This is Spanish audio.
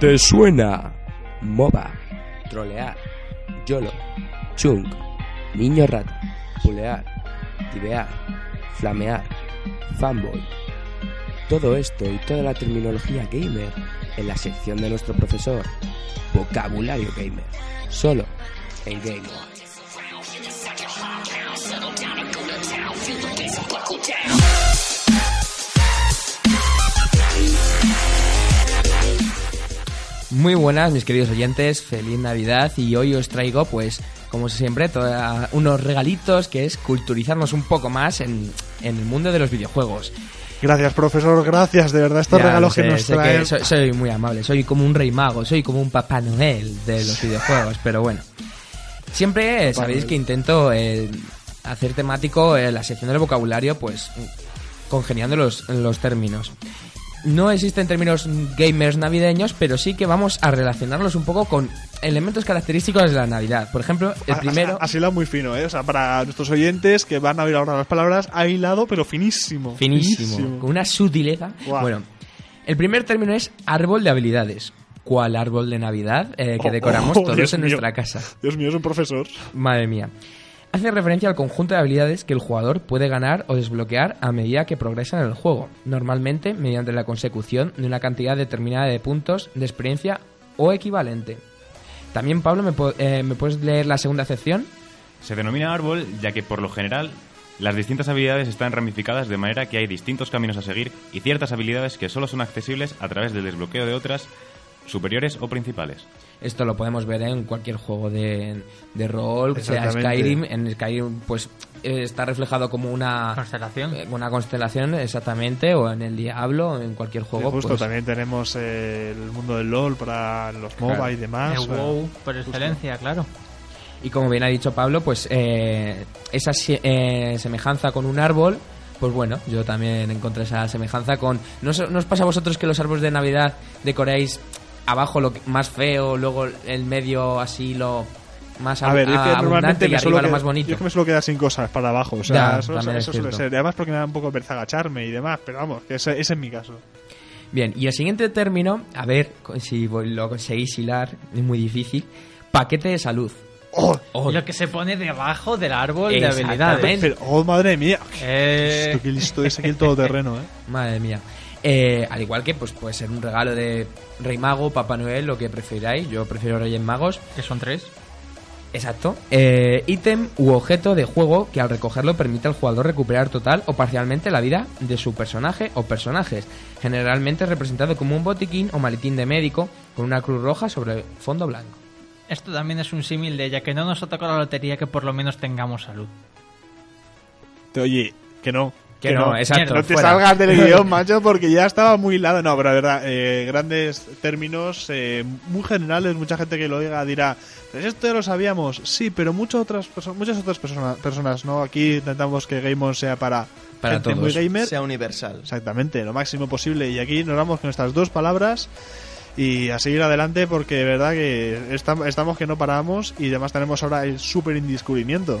¿Te suena? MOBA, trolear, YOLO, chunk, niño rata, pulear, tibear, flamear, fanboy. Todo esto y toda la terminología gamer en la sección de nuestro profesor, Vocabulario Gamer, solo en Game On. Muy buenas, mis queridos oyentes, feliz Navidad y hoy os traigo, pues, como siempre, toda- unos regalitos que es culturizarnos un poco más en, en el mundo de los videojuegos. Gracias, profesor, gracias. De verdad, estos Ya, regalos sé, que nos traen. soy, soy muy amable, soy como un rey mago, soy como un papá Noel de los videojuegos, pero bueno. Siempre eh, sabéis que intento eh, hacer temático eh, la sección del vocabulario, pues congeniando los, los términos. No existen términos gamers navideños, pero sí que vamos a relacionarlos un poco con elementos característicos de la Navidad. Por ejemplo, el Ha- primero... Ha, ha hilado muy fino, ¿eh? O sea, para nuestros oyentes que van a oír ahora las palabras, ha hilado, pero finísimo. Finísimo, con una sutileza. Bueno, el primer término es árbol de habilidades. ¿Cuál árbol de Navidad eh, que Oh, decoramos oh, todos Dios en mío. nuestra casa? Dios mío, es un profesor. Madre mía. Hace referencia al conjunto de habilidades que el jugador puede ganar o desbloquear a medida que progresa en el juego, normalmente mediante la consecución de una cantidad determinada de puntos de experiencia o equivalente. También, Pablo, ¿me, eh, ¿me puedes leer la segunda sección? Se denomina árbol ya que por lo general las distintas habilidades están ramificadas de manera que hay distintos caminos a seguir y ciertas habilidades que solo son accesibles a través del desbloqueo de otras superiores o principales. Esto lo podemos ver en cualquier juego de, de rol, sea. Skyrim. En Skyrim, pues eh, está reflejado como una Constelación. eh, una constelación, exactamente, o en el Diablo, en cualquier Sí, juego. justo, pues, también tenemos eh, el mundo del LOL para los MOBA y demás. El WoW por excelencia, claro. Y como bien ha dicho Pablo, pues eh, esa eh, semejanza con un árbol, pues bueno, yo también encontré esa semejanza con... ¿No, os- no os pasa a vosotros que los árboles de Navidad decoráis abajo lo que- más feo, luego el medio así lo más A ver, es que normalmente me suelo más yo bonito? es que me suelo quedar sin cosas para abajo. O sea, Ya, eso, suele ser. Además porque me da un poco de pereza agacharme y demás. Pero vamos, que ese, ese es mi caso. Bien, y el siguiente término, a ver si lo conseguís hilar, es muy difícil, paquete de salud. ¡Oh! Oh, Lo que se pone debajo del árbol de habilidades. Pero, ¡Oh, madre mía! Eh, qué listo es aquí el todoterreno, ¿eh? Madre mía. Eh, al igual que pues puede ser un regalo de Rey Mago, Papá Noel, lo que prefiráis. Yo prefiero Reyes Magos. que son tres. Exacto. Eh, ítem u objeto de juego que al recogerlo permite al jugador recuperar total o parcialmente la vida de su personaje o personajes. Generalmente representado como un botiquín o maletín de médico con una cruz roja sobre fondo blanco. Esto también es un símil de ya que no nos ha tocado la lotería que por lo menos tengamos salud. Te- Oye, que no. Que no, exacto, No te fuera. salgas del guion, macho, porque ya estaba muy hilado. No, pero la verdad, eh, grandes términos, eh, muy generales. Mucha gente que lo diga dirá, "Pues esto ya lo sabíamos. Sí, pero muchas otras, muchas otras persona- personas, ¿no? Aquí intentamos que Game On sea para, Para gente todos. muy gamer. sea universal. Exactamente, lo máximo posible. Y aquí nos vamos con estas dos palabras y a seguir adelante porque de verdad que estam- estamos que no paramos y además tenemos ahora el súper indescubrimiento.